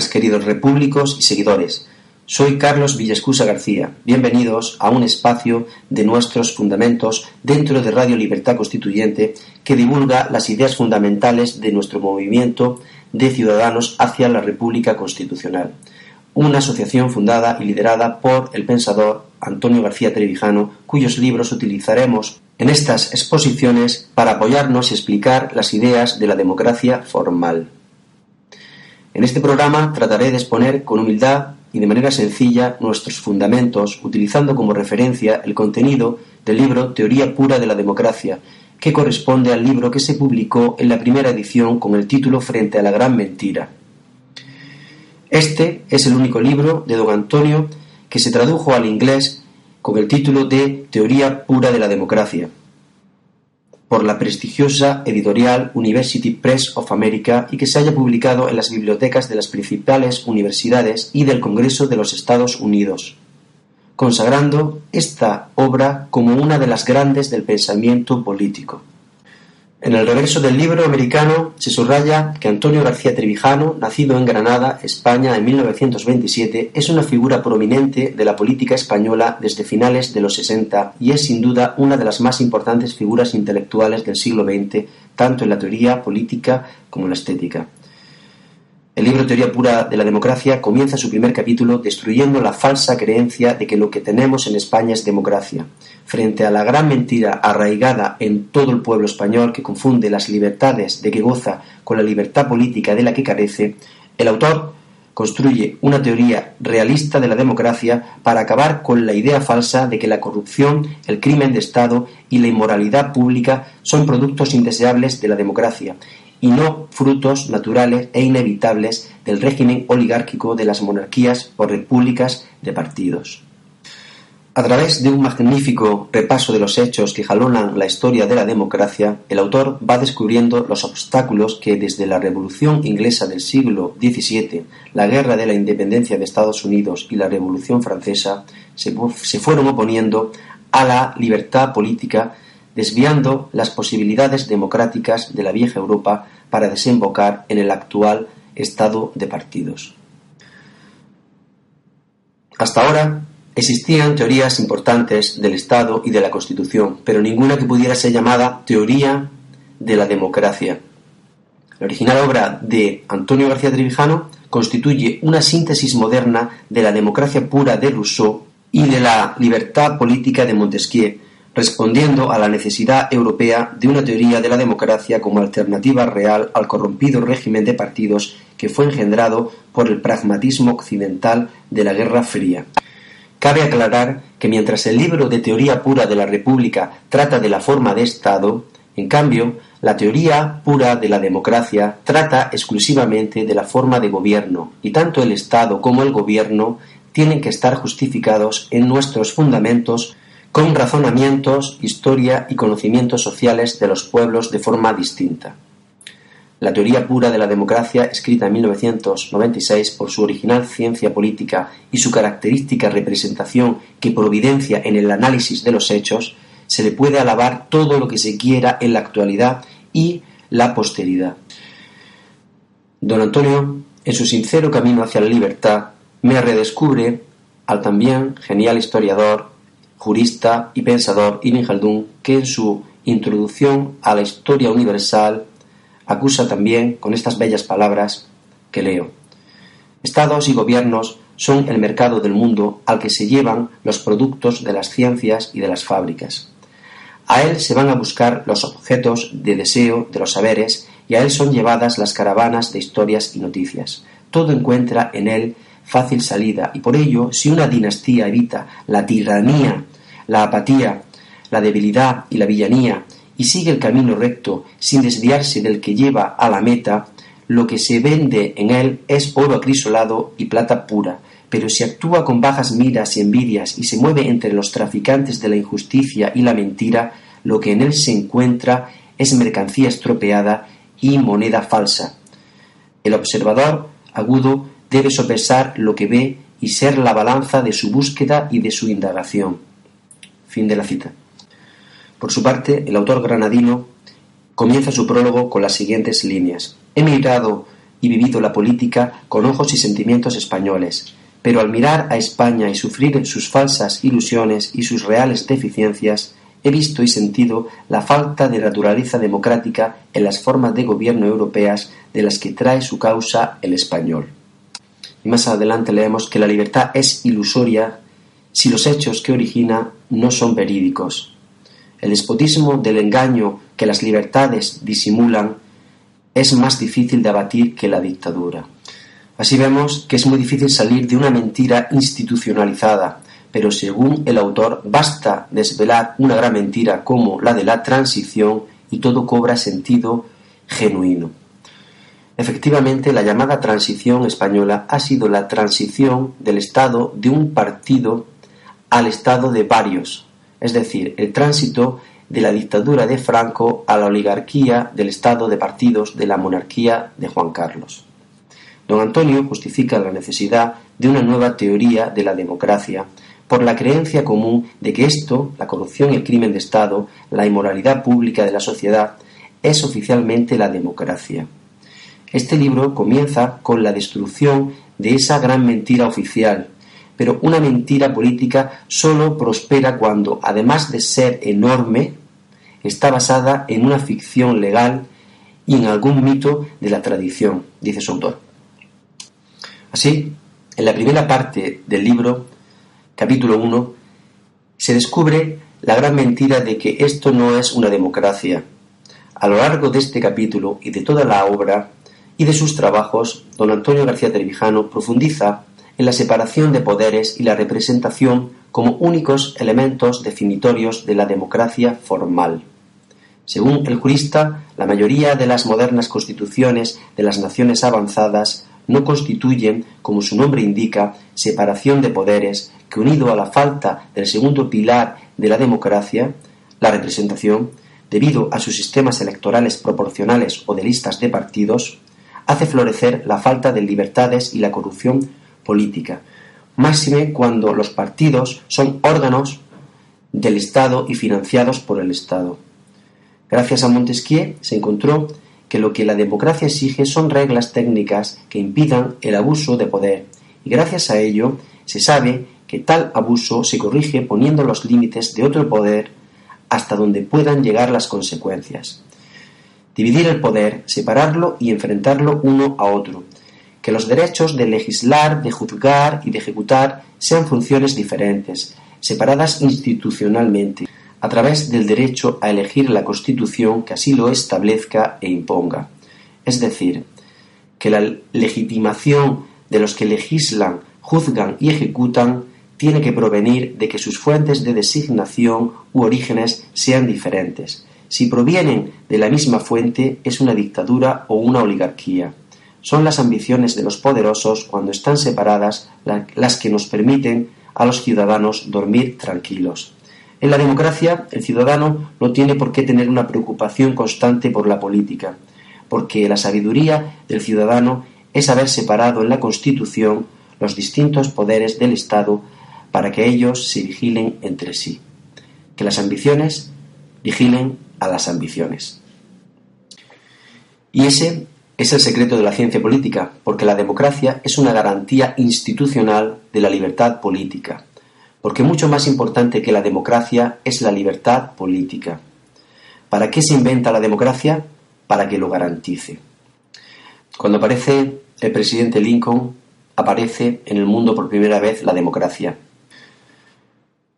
Queridos repúblicos y seguidores. Soy Carlos Villescusa García. Bienvenidos a un espacio de nuestros fundamentos dentro de Radio Libertad Constituyente que divulga las ideas fundamentales de nuestro movimiento de ciudadanos hacia la República Constitucional. Una asociación fundada y liderada por el pensador Antonio García Trevijano, cuyos libros utilizaremos en estas exposiciones para apoyarnos y explicar las ideas de la democracia formal. En este programa trataré de exponer con humildad y de manera sencilla nuestros fundamentos, utilizando como referencia el contenido del libro Teoría pura de la democracia, que corresponde al libro que se publicó en la primera edición con el título Frente a la gran mentira. Este es el único libro de don Antonio que se tradujo al inglés con el título de Teoría pura de la democracia por la prestigiosa editorial University Press of America y que se haya publicado en las bibliotecas de las principales universidades y del Congreso de los Estados Unidos, consagrando esta obra como una de las grandes del pensamiento político. En el reverso del libro americano se subraya que Antonio García Trevijano, nacido en Granada, España, en 1927, es una figura prominente de la política española desde finales de los 60 y es sin duda una de las más importantes figuras intelectuales del siglo XX, tanto en la teoría política como en la estética. El libro Teoría pura de la democracia comienza su primer capítulo destruyendo la falsa creencia de que lo que tenemos en España es democracia, frente a la gran mentira arraigada en todo el pueblo español que confunde las libertades de que goza con la libertad política de la que carece, el autor construye una teoría realista de la democracia para acabar con la idea falsa de que la corrupción, el crimen de Estado y la inmoralidad pública son productos indeseables de la democracia y no frutos naturales e inevitables del régimen oligárquico de las monarquías o repúblicas de partidos. A través de un magnífico repaso de los hechos que jalonan la historia de la democracia, el autor va descubriendo los obstáculos que desde la Revolución inglesa del siglo XVII, la Guerra de la Independencia de Estados Unidos y la Revolución francesa se, se fueron oponiendo a la libertad política desviando las posibilidades democráticas de la vieja Europa para desembocar en el actual estado de partidos. Hasta ahora existían teorías importantes del Estado y de la Constitución, pero ninguna que pudiera ser llamada teoría de la democracia. La original obra de Antonio García Trevijano constituye una síntesis moderna de la democracia pura de Rousseau y de la libertad política de Montesquieu, respondiendo a la necesidad europea de una teoría de la democracia como alternativa real al corrompido régimen de partidos que fue engendrado por el pragmatismo occidental de la Guerra Fría. Cabe aclarar que mientras el libro de teoría pura de la República trata de la forma de Estado, en cambio, la teoría pura de la democracia trata exclusivamente de la forma de gobierno, y tanto el Estado como el gobierno tienen que estar justificados en nuestros fundamentos con razonamientos, historia y conocimientos sociales de los pueblos de forma distinta. La teoría pura de la democracia, escrita en 1996 por su original ciencia política y su característica representación que providencia en el análisis de los hechos, se le puede alabar todo lo que se quiera en la actualidad y la posteridad. Don Antonio, en su sincero camino hacia la libertad, me redescubre al también genial historiador, jurista y pensador Ibn Khaldun, que en su introducción a la historia universal acusa también con estas bellas palabras que leo. Estados y gobiernos son el mercado del mundo al que se llevan los productos de las ciencias y de las fábricas. A él se van a buscar los objetos de deseo de los saberes y a él son llevadas las caravanas de historias y noticias. Todo encuentra en él fácil salida y por ello, si una dinastía evita la tiranía, la apatía, la debilidad y la villanía y sigue el camino recto sin desviarse del que lleva a la meta, lo que se vende en él es oro acrisolado y plata pura, pero si actúa con bajas miras y envidias y se mueve entre los traficantes de la injusticia y la mentira, lo que en él se encuentra es mercancía estropeada y moneda falsa. El observador agudo debe sopesar lo que ve y ser la balanza de su búsqueda y de su indagación. Fin de la cita. Por su parte, el autor granadino comienza su prólogo con las siguientes líneas. He mirado y vivido la política con ojos y sentimientos españoles pero al mirar a España y sufrir sus falsas ilusiones y sus reales deficiencias, he visto y sentido la falta de naturaleza democrática en las formas de gobierno europeas de las que trae su causa el español. Y más adelante leemos que la libertad es ilusoria si los hechos que origina no son verídicos. El despotismo del engaño que las libertades disimulan es más difícil de abatir que la dictadura. Así vemos que es muy difícil salir de una mentira institucionalizada, pero según el autor basta desvelar una gran mentira como la de la transición y todo cobra sentido genuino. Efectivamente, la llamada transición española ha sido la transición del estado de un partido al estado de varios, es decir, el tránsito de la dictadura de Franco a la oligarquía del estado de partidos de la monarquía de Juan Carlos. Don Antonio justifica la necesidad de una nueva teoría de la democracia por la creencia común de que esto, la corrupción y el crimen de Estado, la inmoralidad pública de la sociedad, es oficialmente la democracia. Este libro comienza con la destrucción de esa gran mentira oficial, pero una mentira política sólo prospera cuando, además de ser enorme, está basada en una ficción legal y en algún mito de la tradición, dice su autor. Así, en la primera parte del libro, capítulo 1, se descubre la gran mentira de que esto no es una democracia. A lo largo de este capítulo y de toda la obra y de sus trabajos, don Antonio García Trevijano profundiza la separación de poderes y la representación como únicos elementos definitorios de la democracia formal. Según el jurista, la mayoría de las modernas constituciones de las naciones avanzadas no constituyen, como su nombre indica, separación de poderes que unido a la falta del segundo pilar de la democracia, la representación, debido a sus sistemas electorales proporcionales o de listas de partidos, hace florecer la falta de libertades y la corrupción política, máxime cuando los partidos son órganos del Estado y financiados por el Estado. Gracias a Montesquieu se encontró que lo que la democracia exige son reglas técnicas que impidan el abuso de poder, y gracias a ello se sabe que tal abuso se corrige poniendo los límites de otro poder hasta donde puedan llegar las consecuencias. Dividir el poder, separarlo y enfrentarlo uno a otro. Que los derechos de legislar, de juzgar y de ejecutar sean funciones diferentes, separadas institucionalmente a través del derecho a elegir la Constitución que así lo establezca e imponga. Es decir, que la legitimación de los que legislan, juzgan y ejecutan tiene que provenir de que sus fuentes de designación u orígenes sean diferentes. Si provienen de la misma fuente es una dictadura o una oligarquía. Son las ambiciones de los poderosos cuando están separadas las que nos permiten a los ciudadanos dormir tranquilos. En la democracia, el ciudadano no tiene por qué tener una preocupación constante por la política, porque la sabiduría del ciudadano es haber separado en la Constitución los distintos poderes del Estado para que ellos se vigilen entre sí. que las ambiciones vigilen a las ambiciones. Y ese es el secreto de la ciencia política, porque la democracia es una garantía institucional de la libertad política, porque mucho más importante que la democracia es la libertad política. ¿Para qué se inventa la democracia? Para que lo garantice. Cuando aparece el presidente Lincoln, aparece en el mundo por primera vez la democracia.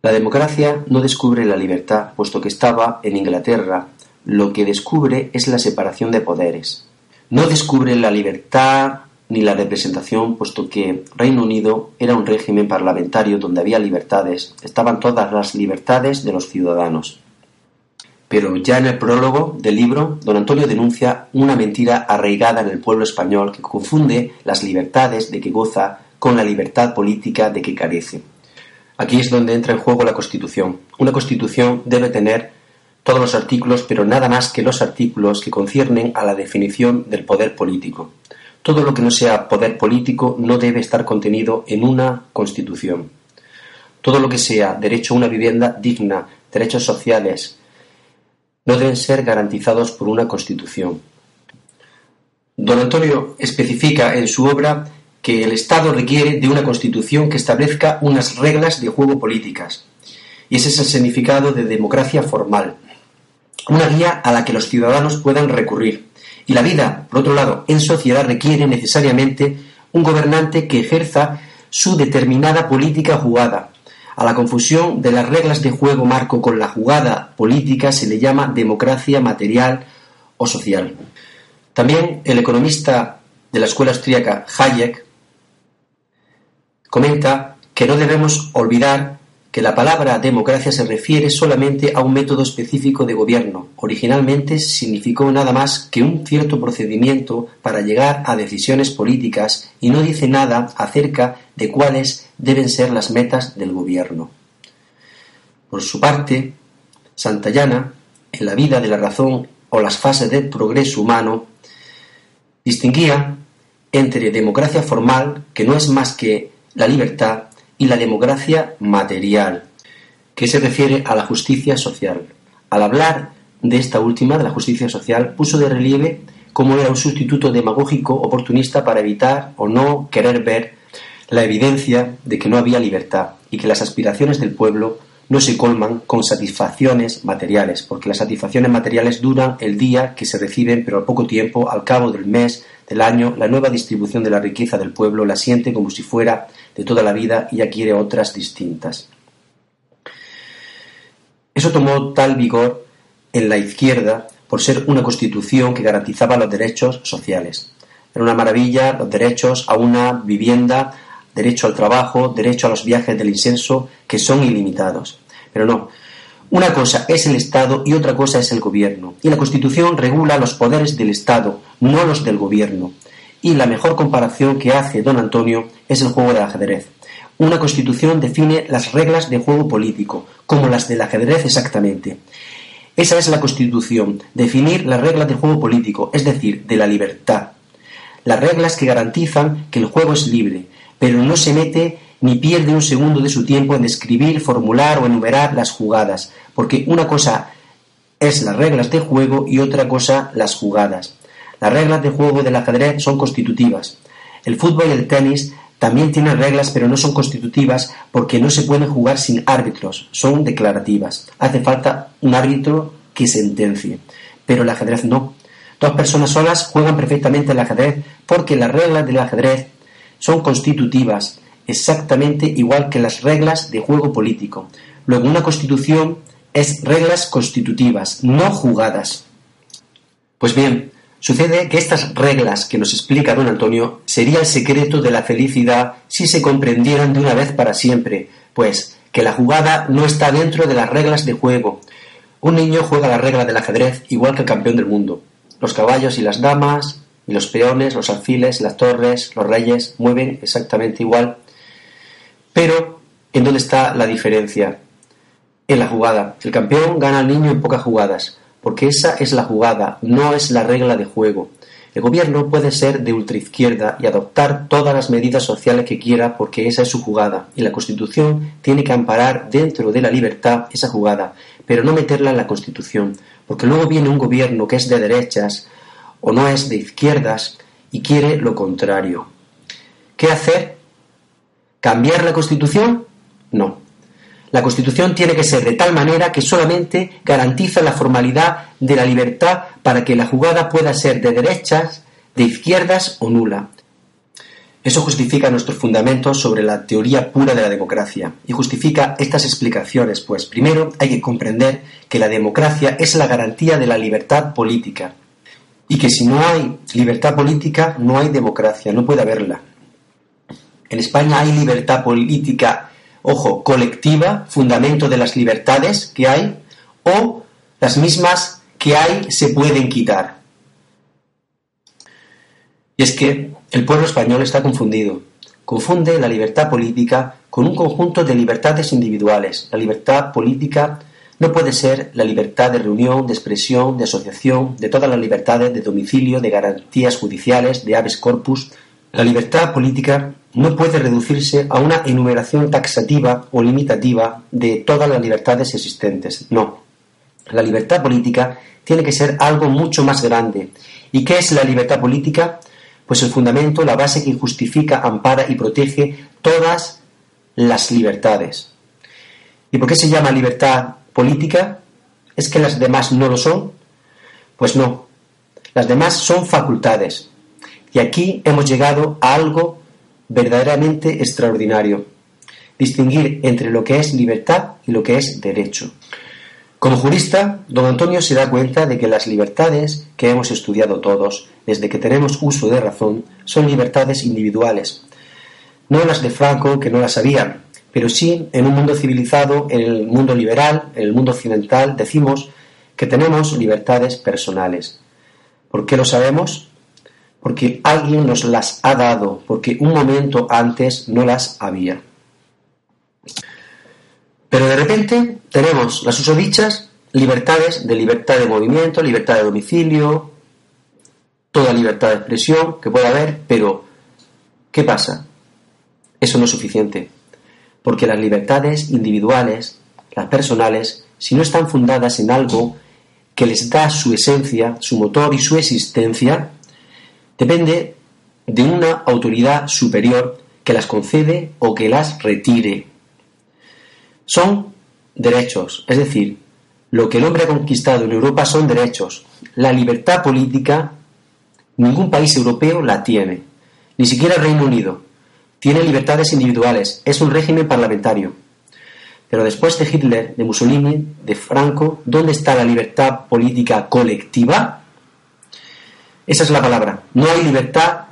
La democracia no descubre la libertad, puesto que estaba en Inglaterra. Lo que descubre es la separación de poderes. No descubre la libertad ni la representación, puesto que Reino Unido era un régimen parlamentario donde había libertades, estaban todas las libertades de los ciudadanos. Pero ya en el prólogo del libro, don Antonio denuncia una mentira arraigada en el pueblo español que confunde las libertades de que goza con la libertad política de que carece. Aquí es donde entra en juego la Constitución. Una Constitución debe tener todos los artículos, pero nada más que los artículos que conciernen a la definición del poder político. Todo lo que no sea poder político no debe estar contenido en una Constitución. Todo lo que sea derecho a una vivienda digna, derechos sociales, no deben ser garantizados por una Constitución. Don Antonio especifica en su obra que el Estado requiere de una Constitución que establezca unas reglas de juego políticas. Y ese es el significado de democracia formal. Una guía a la que los ciudadanos puedan recurrir. Y la vida, por otro lado, en sociedad requiere necesariamente un gobernante que ejerza su determinada política jugada, a la confusión de las reglas de juego marco con la jugada política se le llama democracia material o social. También el economista de la escuela austríaca Hayek comenta que no debemos olvidar que la palabra democracia se refiere solamente a un método específico de gobierno. Originalmente significó nada más que un cierto procedimiento para llegar a decisiones políticas y no dice nada acerca de cuáles deben ser las metas del gobierno. Por su parte, Santayana, en la vida de la razón o las fases del progreso humano, distinguía entre democracia formal, que no es más que la libertad, y la democracia material, que se refiere a la justicia social. Al hablar de esta última, de la justicia social, puso de relieve cómo era un sustituto demagógico oportunista para evitar o no querer ver la evidencia de que no había libertad y que las aspiraciones del pueblo no se colman con satisfacciones materiales, porque las satisfacciones materiales duran el día que se reciben, pero al poco tiempo, al cabo del mes, del año, la nueva distribución de la riqueza del pueblo la siente como si fuera de toda la vida y adquiere otras distintas. Eso tomó tal vigor en la izquierda por ser una constitución que garantizaba los derechos sociales. Era una maravilla los derechos a una vivienda, derecho al trabajo, derecho a los viajes del incenso, que son ilimitados. Pero no, una cosa es el Estado y otra cosa es el gobierno. Y la Constitución regula los poderes del Estado, no los del gobierno. Y la mejor comparación que hace don Antonio es el juego del ajedrez. Una Constitución define las reglas de juego político, como las del ajedrez exactamente. Esa es la Constitución, definir las reglas del juego político, es decir, de la libertad. Las reglas que garantizan que el juego es libre, pero no se mete ni pierde un segundo de su tiempo en describir, formular o enumerar las jugadas, porque una cosa es las reglas de juego y otra cosa las jugadas. Las reglas de juego del ajedrez son constitutivas. El fútbol y el tenis también tienen reglas pero no son constitutivas porque no se pueden jugar sin árbitros, son declarativas. Hace falta un árbitro que sentencie. Pero el ajedrez no. Dos personas solas juegan perfectamente el ajedrez porque las reglas del ajedrez son constitutivas exactamente igual que las reglas de juego político. Luego, una constitución es reglas constitutivas, no jugadas. Pues bien, sucede que estas reglas que nos explica don Antonio sería el secreto de la felicidad si se comprendieran de una vez para siempre, pues que la jugada no está dentro de las reglas de juego. Un niño juega la regla del ajedrez igual que el campeón del mundo. Los caballos y las damas, y los peones, los alfiles, las torres, los reyes mueven exactamente igual pero, ¿en dónde está la diferencia? En la jugada. El campeón gana al niño en pocas jugadas, porque esa es la jugada, no es la regla de juego. El gobierno puede ser de ultraizquierda y adoptar todas las medidas sociales que quiera porque esa es su jugada y la Constitución tiene que amparar dentro de la libertad esa jugada, pero no meterla en la Constitución, porque luego viene un gobierno que es de derechas o no es de izquierdas y quiere lo contrario. ¿Qué hacer? ¿Cambiar la Constitución? No. La Constitución tiene que ser de tal manera que solamente garantiza la formalidad de la libertad para que la jugada pueda ser de derechas, de izquierdas o nula. Eso justifica nuestros fundamentos sobre la teoría pura de la democracia y justifica estas explicaciones, pues primero hay que comprender que la democracia es la garantía de la libertad política y que si no hay libertad política no hay democracia, no puede haberla. En España hay libertad política ojo, colectiva, fundamento de las libertades que hay, o las mismas que hay se pueden quitar. Y es que el pueblo español está confundido. Confunde la libertad política con un conjunto de libertades individuales. La libertad política no puede ser la libertad de reunión, de expresión, de asociación, de todas las libertades de domicilio, de garantías judiciales, de habeas corpus. La libertad política no puede reducirse a una enumeración taxativa o limitativa de todas las libertades existentes. No. La libertad política tiene que ser algo mucho más grande. ¿Y qué es la libertad política? Pues el fundamento, la base que justifica, ampara y protege todas las libertades. ¿Y por qué se llama libertad política? ¿Es que las demás no lo son? Pues no. Las demás son facultades. Y aquí hemos llegado a algo verdaderamente extraordinario. Distinguir entre lo que es libertad y lo que es derecho. Como jurista, don Antonio se da cuenta de que las libertades que hemos estudiado todos, desde que tenemos uso de razón, son libertades individuales. No las de Franco, que no las sabían, pero sí en un mundo civilizado, en el mundo liberal, en el mundo occidental, decimos que tenemos libertades personales. ¿Por qué lo sabemos? Porque alguien nos las ha dado, porque un momento antes no las había. Pero de repente tenemos las usodichas libertades de libertad de movimiento, libertad de domicilio, toda libertad de expresión que pueda haber, pero ¿qué pasa? Eso no es suficiente, porque las libertades individuales, las personales, si no están fundadas en algo que les da su esencia, su motor y su existencia, depende de una autoridad superior que las concede o que las retire. Son derechos, es decir, lo que el hombre ha conquistado en Europa son derechos. La libertad política, ningún país europeo la tiene, ni siquiera el Reino Unido. Tiene libertades individuales, es un régimen parlamentario. Pero después de Hitler, de Mussolini, de Franco, ¿dónde está la libertad política colectiva? Esa es la palabra. No hay libertad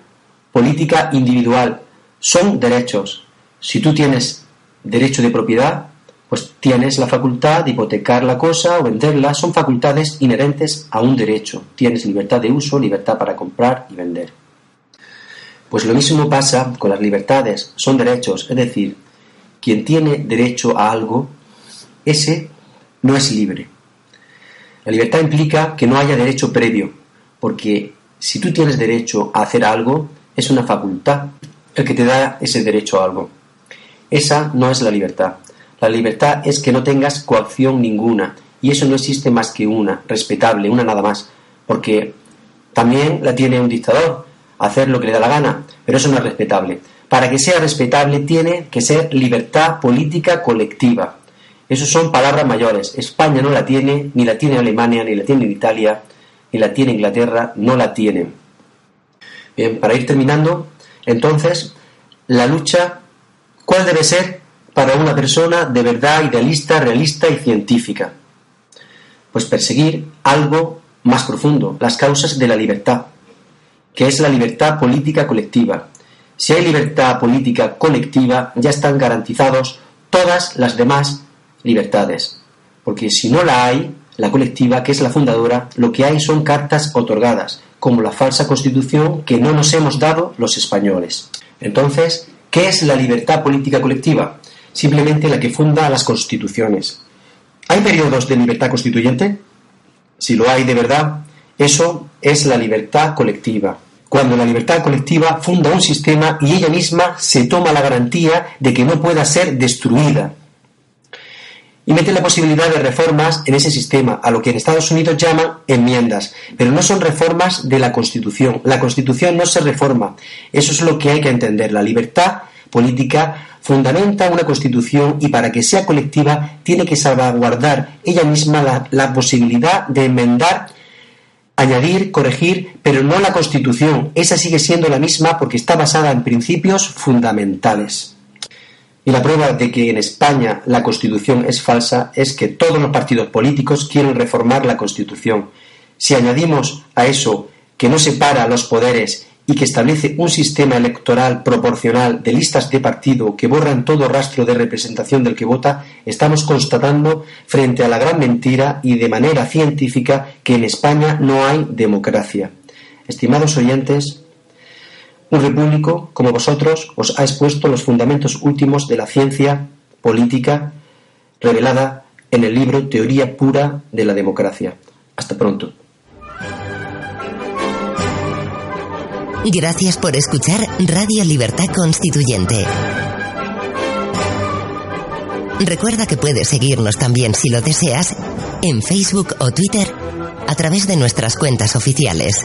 política individual. Son derechos. Si tú tienes derecho de propiedad, pues tienes la facultad de hipotecar la cosa o venderla. Son facultades inherentes a un derecho. Tienes libertad de uso, libertad para comprar y vender. Pues lo mismo pasa con las libertades. Son derechos. Es decir, quien tiene derecho a algo, ese no es libre. La libertad implica que no haya derecho previo, porque si tú tienes derecho a hacer algo, es una facultad el que te da ese derecho a algo. Esa no es la libertad. La libertad es que no tengas coacción ninguna, y eso no existe más que una, respetable, una nada más, porque también la tiene un dictador, hacer lo que le da la gana, pero eso no es respetable. Para que sea respetable tiene que ser libertad política colectiva. Esas son palabras mayores. España no la tiene, ni la tiene Alemania, ni la tiene Italia, y la tiene Inglaterra, no la tiene. Bien, para ir terminando, entonces, la lucha, ¿cuál debe ser para una persona de verdad idealista, realista y científica? Pues perseguir algo más profundo, las causas de la libertad, que es la libertad política colectiva. Si hay libertad política colectiva, ya están garantizados todas las demás libertades, porque si no la hay, la colectiva, que es la fundadora, lo que hay son cartas otorgadas, como la falsa constitución que no nos hemos dado los españoles. Entonces, ¿qué es la libertad política colectiva? Simplemente la que funda las constituciones. ¿Hay periodos de libertad constituyente? Si lo hay de verdad, Eso es la libertad colectiva. Cuando la libertad colectiva funda un sistema y ella misma se toma la garantía de que no pueda ser destruida. Y mete la posibilidad de reformas en ese sistema, a lo que en Estados Unidos llaman enmiendas, pero no son reformas de la Constitución. La Constitución no se reforma. Eso es lo que hay que entender. La libertad política fundamenta una constitución y para que sea colectiva tiene que salvaguardar ella misma la, posibilidad de enmendar, añadir, corregir, pero no la constitución. Esa sigue siendo la misma porque está basada en principios fundamentales. Y la prueba de que en España la constitución es falsa es que todos los partidos políticos quieren reformar la constitución. Si añadimos a eso que no separa los poderes y que establece un sistema electoral proporcional de listas de partido que borran todo rastro de representación del que vota, estamos constatando frente a la gran mentira y de manera científica que en España no hay democracia. Estimados oyentes, un repúblico como vosotros os ha expuesto los fundamentos últimos de la ciencia política revelada en el libro Teoría pura de la democracia. Hasta pronto. Gracias por escuchar Radio Libertad Constituyente. Recuerda que puedes seguirnos también si lo deseas en Facebook o Twitter a través de nuestras cuentas oficiales.